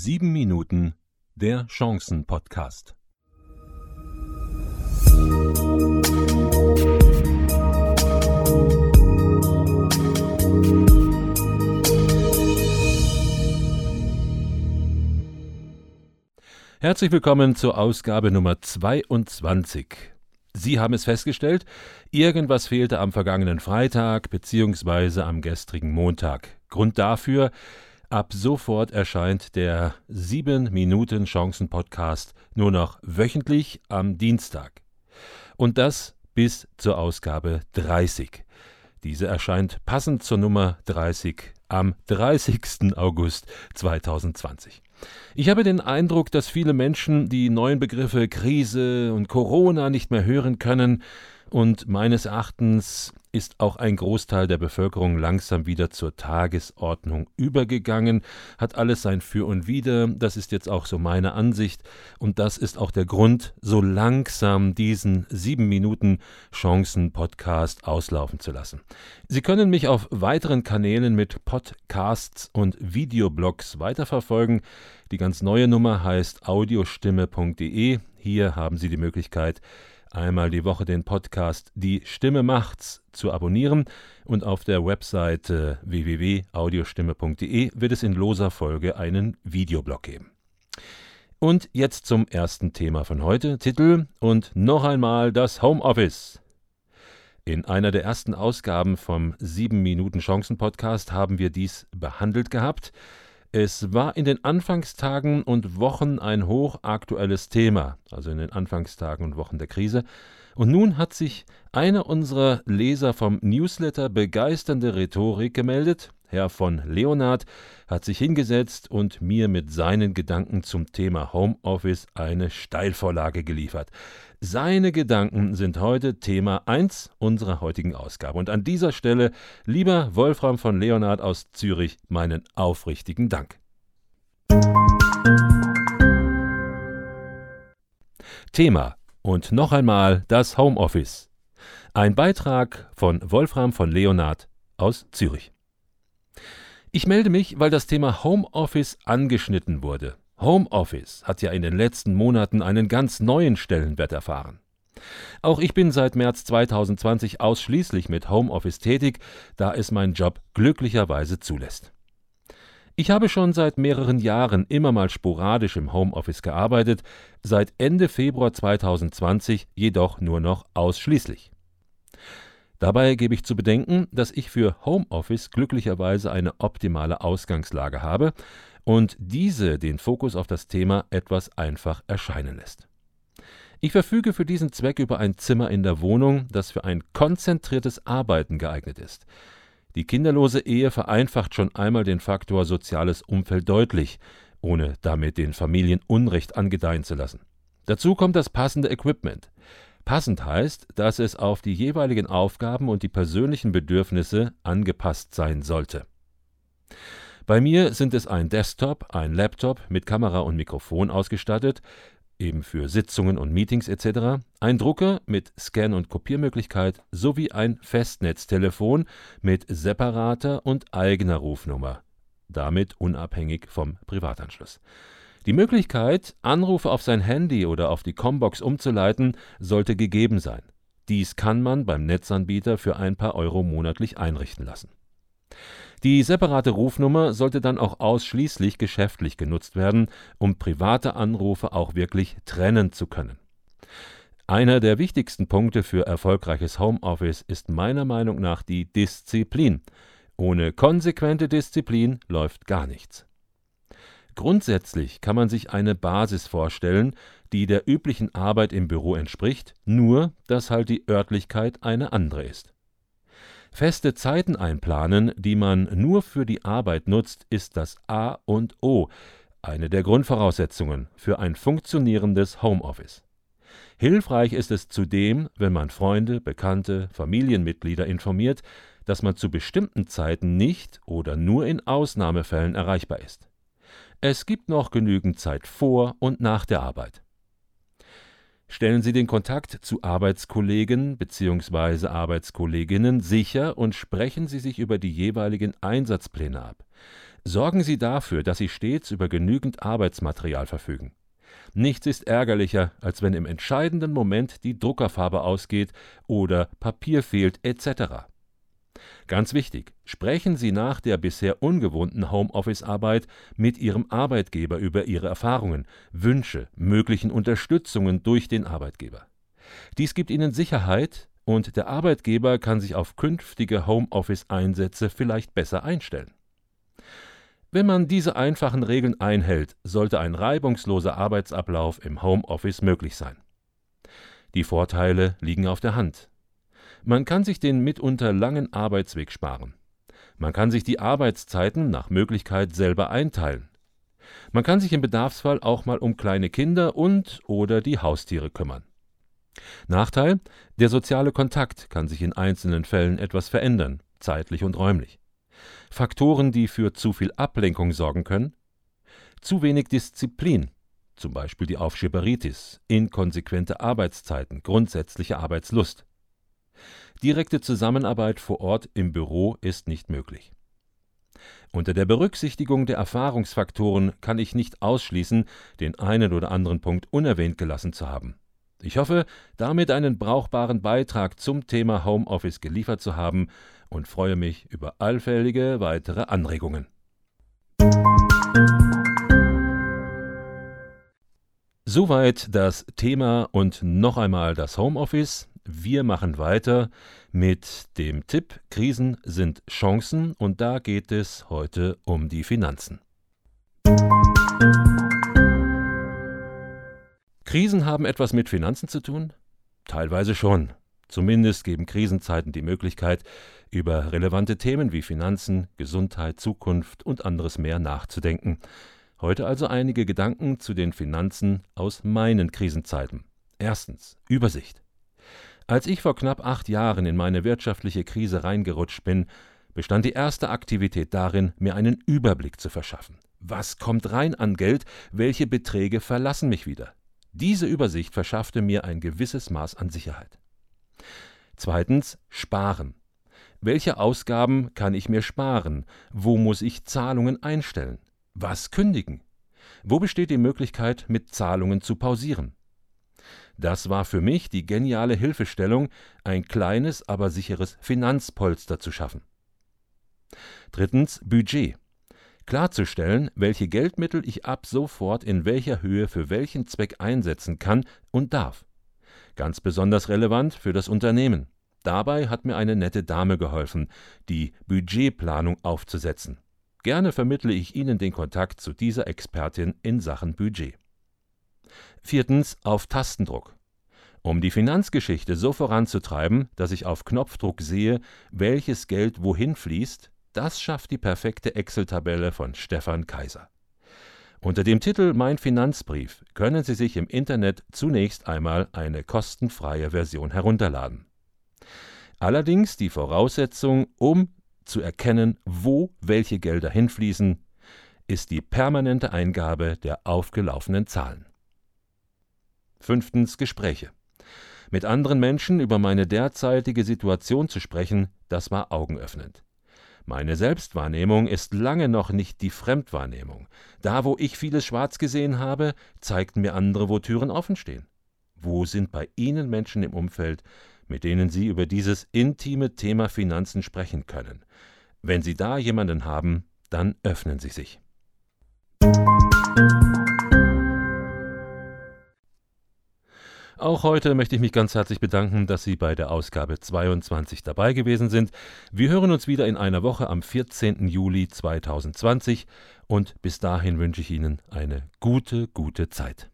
Sieben Minuten der Chancen-Podcast. Herzlich willkommen zur Ausgabe Nummer 22. Sie haben es festgestellt, irgendwas fehlte am vergangenen Freitag bzw. am gestrigen Montag. Grund dafür, Ab sofort erscheint der 7 Minuten Chancen Podcast nur noch wöchentlich am Dienstag. Und das bis zur Ausgabe 30. Diese erscheint passend zur Nummer 30 am 30. August 2020. Ich habe den Eindruck, dass viele Menschen die neuen Begriffe Krise und Corona nicht mehr hören können und meines Erachtens ist auch ein Großteil der Bevölkerung langsam wieder zur Tagesordnung übergegangen, hat alles sein Für und Wider, das ist jetzt auch so meine Ansicht, und das ist auch der Grund, so langsam diesen sieben Minuten Chancen-Podcast auslaufen zu lassen. Sie können mich auf weiteren Kanälen mit Podcasts und Videoblogs weiterverfolgen. Die ganz neue Nummer heißt audiostimme.de. Hier haben Sie die Möglichkeit, einmal die Woche den Podcast Die Stimme macht's zu abonnieren und auf der Webseite www.audiostimme.de wird es in loser Folge einen Videoblog geben. Und jetzt zum ersten Thema von heute, Titel und noch einmal das Homeoffice. In einer der ersten Ausgaben vom 7 Minuten Chancen Podcast haben wir dies behandelt gehabt. Es war in den Anfangstagen und Wochen ein hochaktuelles Thema, also in den Anfangstagen und Wochen der Krise. Und nun hat sich einer unserer Leser vom Newsletter Begeisternde Rhetorik gemeldet. Herr von Leonard hat sich hingesetzt und mir mit seinen Gedanken zum Thema Homeoffice eine Steilvorlage geliefert. Seine Gedanken sind heute Thema 1 unserer heutigen Ausgabe. Und an dieser Stelle, lieber Wolfram von Leonard aus Zürich, meinen aufrichtigen Dank. Thema und noch einmal das Homeoffice. Ein Beitrag von Wolfram von Leonard aus Zürich. Ich melde mich, weil das Thema Homeoffice angeschnitten wurde. Homeoffice hat ja in den letzten Monaten einen ganz neuen Stellenwert erfahren. Auch ich bin seit März 2020 ausschließlich mit Homeoffice tätig, da es mein Job glücklicherweise zulässt. Ich habe schon seit mehreren Jahren immer mal sporadisch im Homeoffice gearbeitet, seit Ende Februar 2020 jedoch nur noch ausschließlich. Dabei gebe ich zu bedenken, dass ich für Homeoffice glücklicherweise eine optimale Ausgangslage habe, und diese den Fokus auf das Thema etwas einfach erscheinen lässt. Ich verfüge für diesen Zweck über ein Zimmer in der Wohnung, das für ein konzentriertes Arbeiten geeignet ist. Die kinderlose Ehe vereinfacht schon einmal den Faktor soziales Umfeld deutlich, ohne damit den Familien Unrecht angedeihen zu lassen. Dazu kommt das passende Equipment. Passend heißt, dass es auf die jeweiligen Aufgaben und die persönlichen Bedürfnisse angepasst sein sollte. Bei mir sind es ein Desktop, ein Laptop mit Kamera und Mikrofon ausgestattet, eben für Sitzungen und Meetings etc., ein Drucker mit Scan- und Kopiermöglichkeit sowie ein Festnetztelefon mit separater und eigener Rufnummer, damit unabhängig vom Privatanschluss. Die Möglichkeit, Anrufe auf sein Handy oder auf die Combox umzuleiten, sollte gegeben sein. Dies kann man beim Netzanbieter für ein paar Euro monatlich einrichten lassen. Die separate Rufnummer sollte dann auch ausschließlich geschäftlich genutzt werden, um private Anrufe auch wirklich trennen zu können. Einer der wichtigsten Punkte für erfolgreiches Homeoffice ist meiner Meinung nach die Disziplin. Ohne konsequente Disziplin läuft gar nichts. Grundsätzlich kann man sich eine Basis vorstellen, die der üblichen Arbeit im Büro entspricht, nur dass halt die Örtlichkeit eine andere ist. Feste Zeiten einplanen, die man nur für die Arbeit nutzt, ist das A und O, eine der Grundvoraussetzungen für ein funktionierendes Homeoffice. Hilfreich ist es zudem, wenn man Freunde, Bekannte, Familienmitglieder informiert, dass man zu bestimmten Zeiten nicht oder nur in Ausnahmefällen erreichbar ist. Es gibt noch genügend Zeit vor und nach der Arbeit. Stellen Sie den Kontakt zu Arbeitskollegen bzw. Arbeitskolleginnen sicher und sprechen Sie sich über die jeweiligen Einsatzpläne ab. Sorgen Sie dafür, dass Sie stets über genügend Arbeitsmaterial verfügen. Nichts ist ärgerlicher, als wenn im entscheidenden Moment die Druckerfarbe ausgeht oder Papier fehlt etc. Ganz wichtig, sprechen Sie nach der bisher ungewohnten Homeoffice-Arbeit mit Ihrem Arbeitgeber über Ihre Erfahrungen, Wünsche, möglichen Unterstützungen durch den Arbeitgeber. Dies gibt Ihnen Sicherheit und der Arbeitgeber kann sich auf künftige Homeoffice-Einsätze vielleicht besser einstellen. Wenn man diese einfachen Regeln einhält, sollte ein reibungsloser Arbeitsablauf im Homeoffice möglich sein. Die Vorteile liegen auf der Hand. Man kann sich den mitunter langen Arbeitsweg sparen. Man kann sich die Arbeitszeiten nach Möglichkeit selber einteilen. Man kann sich im Bedarfsfall auch mal um kleine Kinder und oder die Haustiere kümmern. Nachteil: Der soziale Kontakt kann sich in einzelnen Fällen etwas verändern, zeitlich und räumlich. Faktoren, die für zu viel Ablenkung sorgen können: Zu wenig Disziplin, zum Beispiel die Aufschieberitis, inkonsequente Arbeitszeiten, grundsätzliche Arbeitslust. Direkte Zusammenarbeit vor Ort im Büro ist nicht möglich. Unter der Berücksichtigung der Erfahrungsfaktoren kann ich nicht ausschließen, den einen oder anderen Punkt unerwähnt gelassen zu haben. Ich hoffe, damit einen brauchbaren Beitrag zum Thema Homeoffice geliefert zu haben und freue mich über allfällige weitere Anregungen. Soweit das Thema und noch einmal das Homeoffice. Wir machen weiter mit dem Tipp Krisen sind Chancen und da geht es heute um die Finanzen. Krisen haben etwas mit Finanzen zu tun? Teilweise schon. Zumindest geben Krisenzeiten die Möglichkeit, über relevante Themen wie Finanzen, Gesundheit, Zukunft und anderes mehr nachzudenken. Heute also einige Gedanken zu den Finanzen aus meinen Krisenzeiten. Erstens Übersicht. Als ich vor knapp acht Jahren in meine wirtschaftliche Krise reingerutscht bin, bestand die erste Aktivität darin, mir einen Überblick zu verschaffen. Was kommt rein an Geld? Welche Beträge verlassen mich wieder? Diese Übersicht verschaffte mir ein gewisses Maß an Sicherheit. Zweitens Sparen. Welche Ausgaben kann ich mir sparen? Wo muss ich Zahlungen einstellen? Was kündigen? Wo besteht die Möglichkeit, mit Zahlungen zu pausieren? Das war für mich die geniale Hilfestellung, ein kleines, aber sicheres Finanzpolster zu schaffen. Drittens Budget klarzustellen, welche Geldmittel ich ab sofort in welcher Höhe für welchen Zweck einsetzen kann und darf. Ganz besonders relevant für das Unternehmen. Dabei hat mir eine nette Dame geholfen, die Budgetplanung aufzusetzen. Gerne vermittle ich Ihnen den Kontakt zu dieser Expertin in Sachen Budget. Viertens auf Tastendruck. Um die Finanzgeschichte so voranzutreiben, dass ich auf Knopfdruck sehe, welches Geld wohin fließt, das schafft die perfekte Excel-Tabelle von Stefan Kaiser. Unter dem Titel Mein Finanzbrief können Sie sich im Internet zunächst einmal eine kostenfreie Version herunterladen. Allerdings die Voraussetzung, um zu erkennen, wo welche Gelder hinfließen, ist die permanente Eingabe der aufgelaufenen Zahlen. Fünftens Gespräche. Mit anderen Menschen über meine derzeitige Situation zu sprechen, das war augenöffnend. Meine Selbstwahrnehmung ist lange noch nicht die Fremdwahrnehmung. Da, wo ich vieles schwarz gesehen habe, zeigten mir andere, wo Türen offen stehen. Wo sind bei Ihnen Menschen im Umfeld, mit denen Sie über dieses intime Thema Finanzen sprechen können? Wenn Sie da jemanden haben, dann öffnen Sie sich. Auch heute möchte ich mich ganz herzlich bedanken, dass Sie bei der Ausgabe 22 dabei gewesen sind. Wir hören uns wieder in einer Woche am 14. Juli 2020 und bis dahin wünsche ich Ihnen eine gute, gute Zeit.